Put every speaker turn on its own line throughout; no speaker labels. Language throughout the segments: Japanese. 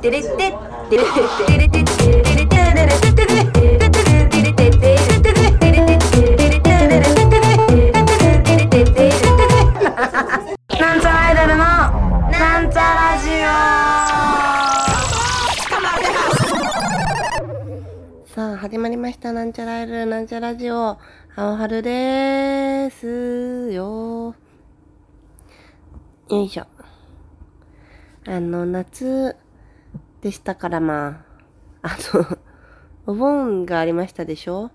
テレテテテレテレテテテレテレテテレテレさあ、始まりました。なんちゃらアイル、なんちゃラジオ、青春でーすよ。よいしょ。あの、夏、でしたからまああのお盆がありましたでしょ？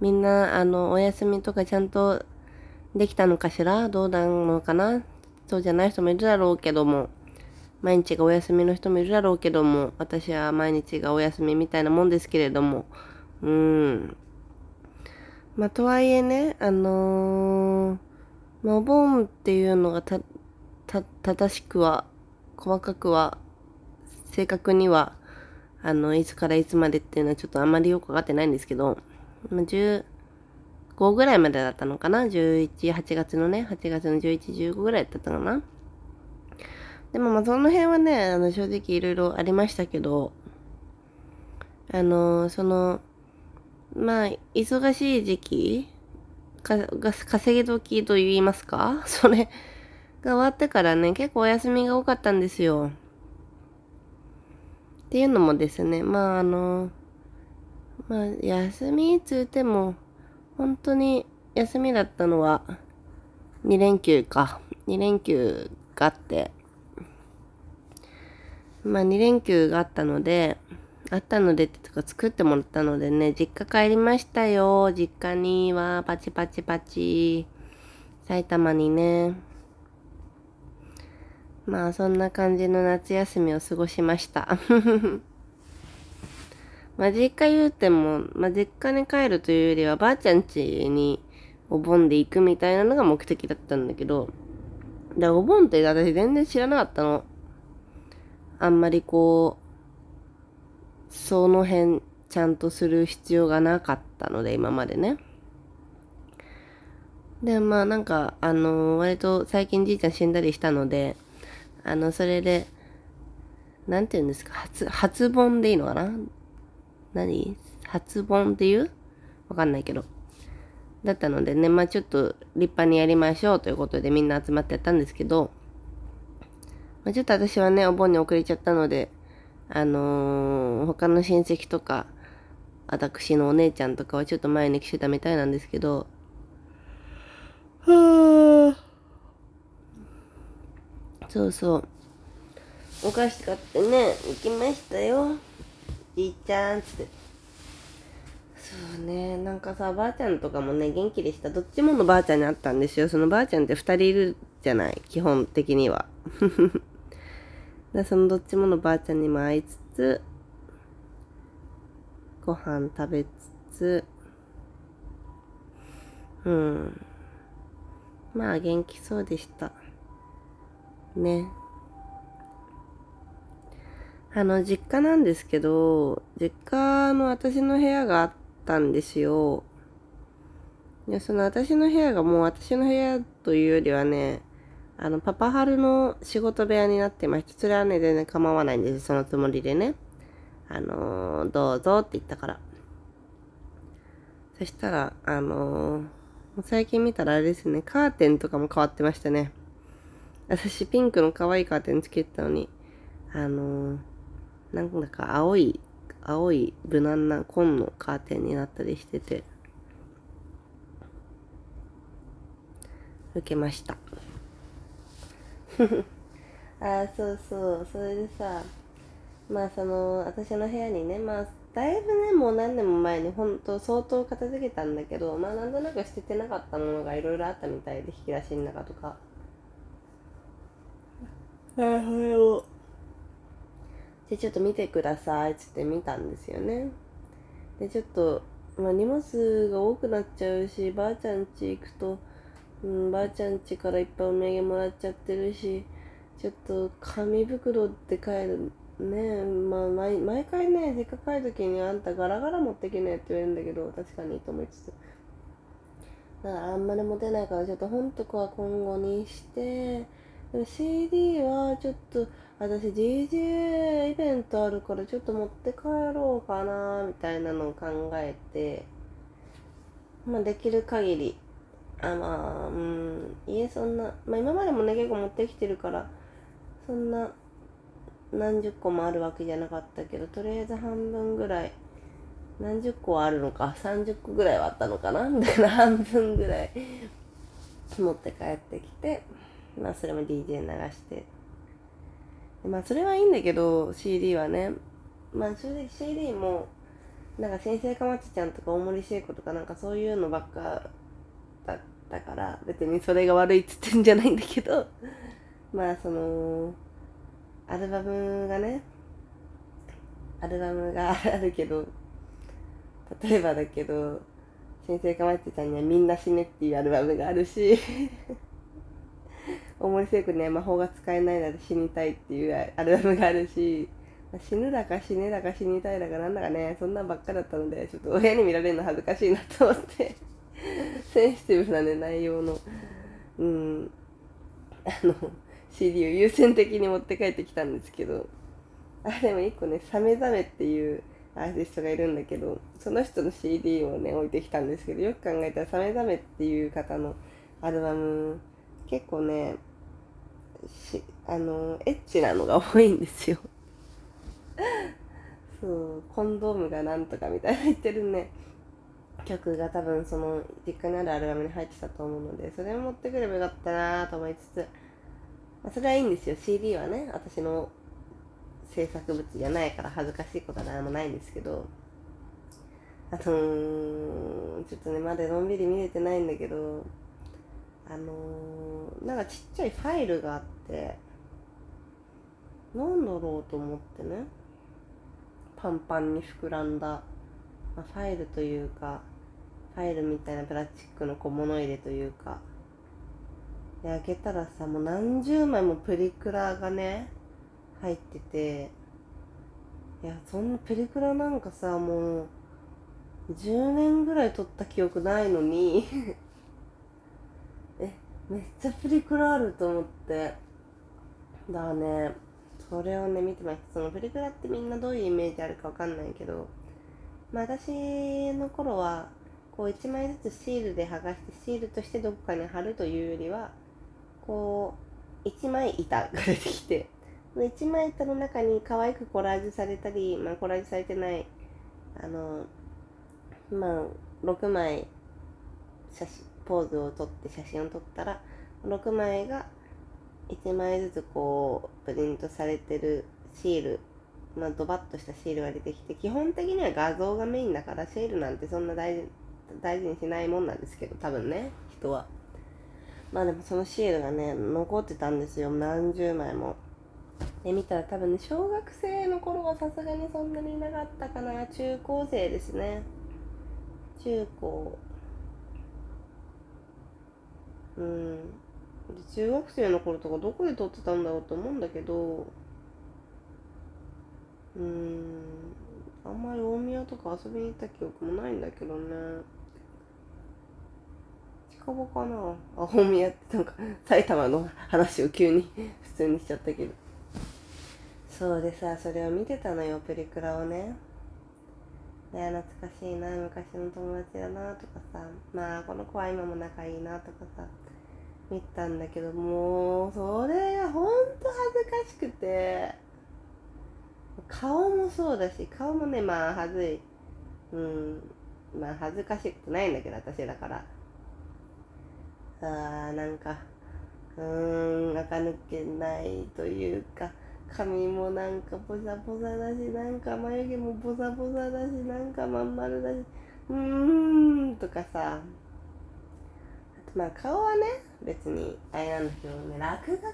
みんなあのお休みとかちゃんとできたのかしら？どうなのかな？そうじゃない人もいるだろうけども、毎日がお休みの人もいるだろうけども、私は毎日がお休みみたいなもんですけれども、うん。まあ、とはいえね、あのー、まあ、お盆っていうのがた、た、正しくは、細かくは、正確には、あの、いつからいつまでっていうのはちょっとあんまりよくわかってないんですけど、ま、15ぐらいまでだったのかな ?11、8月のね、8月の11、15ぐらいだったかな？でもまあその辺はね、あの正直いろいろありましたけど、あの、その、まあ、忙しい時期か、が稼ぎ時と言いますか？それが終わってからね、結構お休みが多かったんですよ。っていうのもですね、まああの、まあ、休みつうても、本当に休みだったのは2連休か。2連休があって、まあ2連休があったので、あったのでってとか作ってもらったのでね、実家帰りましたよ。実家にはパチパチパチ。埼玉にね。まあそんな感じの夏休みを過ごしました。まあ、実家言うても、まあ、実家に帰るというよりは、ばあちゃん家にお盆で行くみたいなのが目的だったんだけど、だからお盆って私全然知らなかったの。あんまりこう、その辺ちゃんとする必要がなかったので、今までね。で、まあなんか、あのー、割と最近じいちゃん死んだりしたので、あの、それで、なんて言うんですか、初、初盆でいいのかな？何？初盆っていう？わかんないけど。だったのでね、まあちょっと立派にやりましょうということでみんな集まってやったんですけど、まあ、ちょっと私はね、お盆に遅れちゃったので、あのー、他の親戚とか、私のお姉ちゃんとかはちょっと前に来てたみたいなんですけど、はぁそうそう。お菓子買ってね、行きましたよ。じいちゃんって。そうねなんかさばあちゃんとかもね元気でした。どっちものばあちゃんに会ったんですよ。そのばあちゃんって2人いるじゃない基本的には。そのどっちものばあちゃんにも会いつつご飯食べつつうん。まあ元気そうでした。ねあの、実家なんですけど、実家の私の部屋があったんですよ。で、その私の部屋がもう私の部屋というよりはね、あの、パパハルの仕事部屋になってまして、それはね、全然構わないんですそのつもりでね。あのー、どうぞって言ったから。そしたら、あのー、最近見たらあれですね、カーテンとかも変わってましたね。私、ピンクの可愛いカーテンつけてたのに、あのーなんだか青い、青い無難な紺のカーテンになったりしてて、受けました。あそうそう、それでさ、まあその、私の部屋にね、まあ、だいぶね、もう何年も前に本当相当片付けたんだけど、まあなんとなく捨ててなかったものがいろいろあったみたいで、引き出しの中とか。あ、それをで、ちょっと見てくださいっつって見たんですよね。で、ちょっと、まあ、荷物が多くなっちゃうし、ばあちゃん家行くと、うん、ばあちゃん家からいっぱいお土産もらっちゃってるし、ちょっと紙袋って帰る。ねまあ毎、毎回ね、せっかく帰る時にあんたガラガラ持ってきなよって言われるんだけど、確かにと思いつつ。だからあんまり持てないから、ちょっと本とかは今後にして、CD はちょっと、私 DJ イベントあるからちょっと持って帰ろうかなみたいなのを考えてまあできる限りあまあうん家そんなまあ今までもね結構持ってきてるからそんな何十個もあるわけじゃなかったけどとりあえず半分ぐらい何十個はあるのか30個ぐらいはあったのかなだから半分ぐらい持って帰ってきてまあそれも DJ 流して。まあそれはいいんだけど CD はね。まあ正直 CD もなんか先生かまちちゃんとか大森聖子とかなんかそういうのばっかだったから別にそれが悪いっつってんじゃないんだけど まあそのアルバムがねアルバムがあるけど例えばだけど先生かまってたんには「みんな死ね」っていうアルバムがあるし。大森聖子には魔法が使えないなら死にたいっていうアルバムがあるし、死ぬだか死ねだか死にたいだかなんだかねそんなんばっかだったのでちょっと親に見られるの恥ずかしいなと思って。センシティブなね内容の。うん。あの CD を優先的に持って帰ってきたんですけど。あでも一個ね「サメザメ」っていうアーティストがいるんだけどその人の CD をね置いてきたんですけどよく考えたらサメザメっていう方のアルバム結構ねしあのエッチなのが多いんですよ。そうコンドームがなんとかみたいな言ってるね曲が多分その実家にあるアルバムに入ってたと思うのでそれを持ってくればよかったなと思いつつ、まあ、それはいいんですよ。CD はね私の制作物じゃないから恥ずかしいことは何もないんですけど。あのー、ちょっとねまだのんびり見れてないんだけど。あのー、なんかちっちゃいファイルがあってなんだろうと思ってね。パンパンに膨らんだ、まあ、ファイルというかファイルみたいなプラスチックの小物入れというか。で開けたらさもう何十枚もプリクラがね入ってて。いやそんなプリクラなんかさもう10年ぐらい撮った記憶ないのに。めっちゃプリクラあると思って。だからねそれをね見てました。そのプリクラってみんなどういうイメージあるかわかんないけど。まあ私の頃はこう1枚ずつシールで剥がしてシールとしてどこかに貼るというよりはこう1枚板が出てきて1枚板の中に可愛くコラージュされたり、まあ、コラージュされてないあのまあ6枚写真ポーズを撮って写真を撮ったら6枚が1枚ずつこうプリントされてるシールまあドバッとしたシールが出てきて基本的には画像がメインだからシールなんてそんな大事大事にしないもんなんですけど多分ね人は。まあでもそのシールがね残ってたんですよ。何十枚も。で見たら多分ね小学生の頃はさすがにそんなにいなかったかな。中高生ですね。中高うん。で中学生の頃とかどこで撮ってたんだろうと思うんだけどうん。あんまり大宮とか遊びに行った記憶もないんだけどね。近場かな。あ大宮ってなんか埼玉の話を急に 普通にしちゃったけど。そうでさそれを見てたのよプリクラをね。ね懐かしいな昔の友達だなとかさ。まあこの子は今も仲いいなとかさ。見たんだけどもうそれがほんと恥ずかしくて。顔もそうだし顔もねまあ恥ずい。うん。まあ恥ずかしくないんだけど私だから。あーなんかうーん垢抜けないというか髪もなんかボサボサだしなんか眉毛もボサボサだしなんかまん丸だしうーんとかさ。まあ顔はね別にあれなんだけどね落書きがね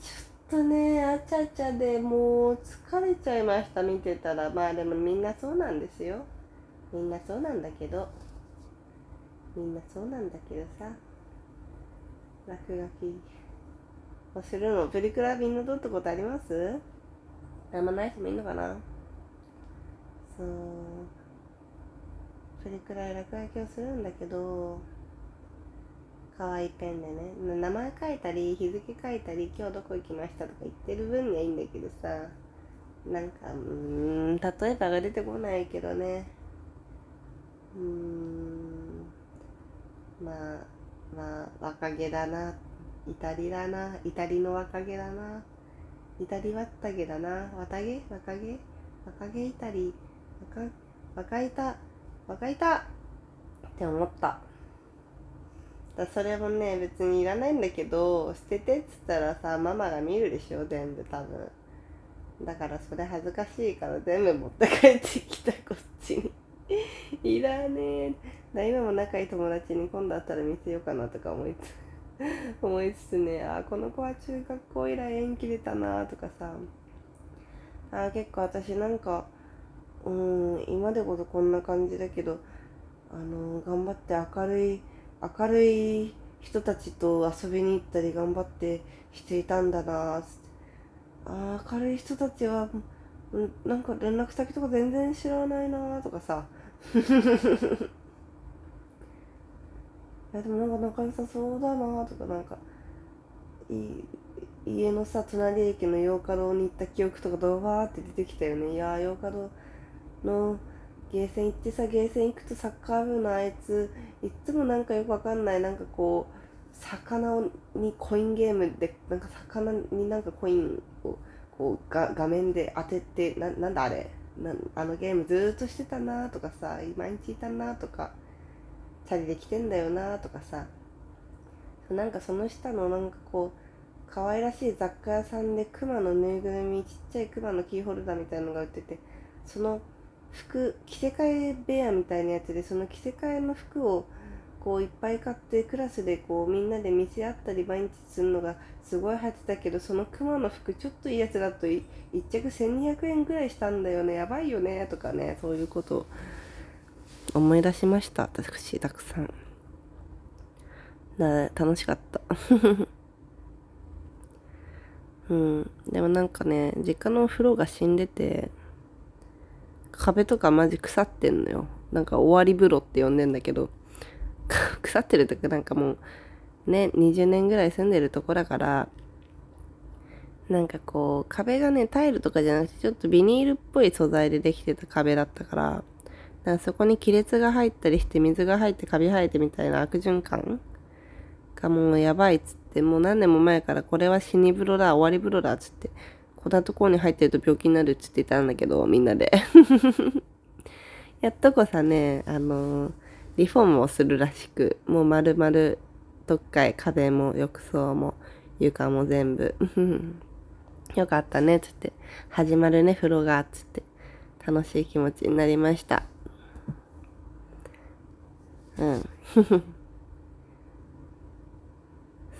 ちょっとねあちゃちゃでもう疲れちゃいました見てたら。まあでもみんなそうなんですよ。みんなそうなんだけど。みんなそうなんだけどさ。落書きするのプリクラみんな撮ったことあります？あんまない人もいんのかな？そう。プリクラ落書きをするんだけど可愛いペンでね名前書いたり日付書いたり今日どこ行きましたとか言ってる分にはいいんだけどさなんかうーん例えばが出てこないけどね。うーんまあまあ若気だなイタリだなイタリの若気だなイタリわったげだな綿毛若気？若気イタリ若若いた若いた。って思った。だそれもね別にいらないんだけど捨ててっつったらさママが見るでしょ全部多分。だからそれ恥ずかしいから全部持って帰ってきたこっちに。いらねえ。だ今も仲いい友達に今度会ったら見せようかなとか思いつ 思いつつねあこの子は中学校以来縁切れたなとかさ。あ結構私なんかうん今でこそこんな感じだけどあの頑張って明るい明るい人たちと遊びに行ったり頑張ってしていたんだなつって。あ明るい人たちは、うん、なんか連絡先とか全然知らないなとかさ。いやでもなんか仲良さそうだなとかなんかい家のさ隣駅の洋華堂に行った記憶とかドバーって出てきたよね。いや洋華堂のゲーセン行ってさゲーセン行くとサッカー部のあいついつもなんかよくわかんないなんかこう魚にコインゲームでなんか魚になんかコインをこうが画面で当ててななんだあれ？なあのゲームずっとしてたなとかさ毎日いたなとかチャリで来てんだよなとかさなんかその下のなんかこう可愛らしい雑貨屋さんでクマのぬいぐるみちっちゃいクマのキーホルダーみたいなのが売っててその服着せ替え部屋みたいなやつでその着せ替えの服をこういっぱい買ってクラスでこうみんなで見せ合ったり毎日するのがすごい流行ってたけどそのクマの服ちょっといいやつだと1着1200円ぐらいしたんだよね。やばいよねとかねそういうことを思い出しました。私たくさん。な楽しかった。うん。でもなんかね実家のお風呂が死んでて壁とかマジ腐ってんのよ。なんか終わり風呂って呼んでんだけど、腐ってるとかなんかもう、ね、20年ぐらい住んでるとこだから、なんかこう、壁がね、タイルとかじゃなくて、ちょっとビニールっぽい素材でできてた壁だったから、からそこに亀裂が入ったりして、水が入ってカビ生えてみたいな悪循環がもうやばいっつって、もう何年も前からこれは死に風呂だ、終わり風呂だっつって、こんなところに入ってると病気になるっつって言ったんだけど、みんなで やっとこさね、あのー、リフォームをするらしく、もう丸々、どっかへ壁も浴槽も床も全部。よかったね、つって。始まるね、風呂が、つって。楽しい気持ちになりました。うん。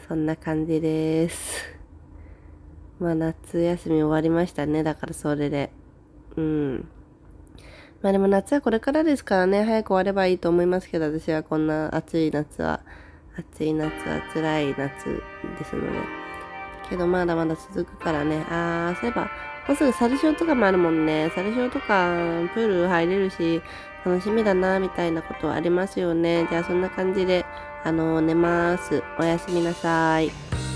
そんな感じです。まあ夏休み終わりましたね。だからそれで。うん。まあでも夏はこれからですからね、早く終わればいいと思いますけど、私はこんな暑い夏は、暑い夏は辛い夏ですので。けどまだまだ続くからね。あー、そういえば、もうすぐサルショーとかもあるもんね。サルショーとか、プール入れるし、楽しみだな、みたいなことありますよね。じゃあそんな感じで、あの、寝ます。おやすみなさい。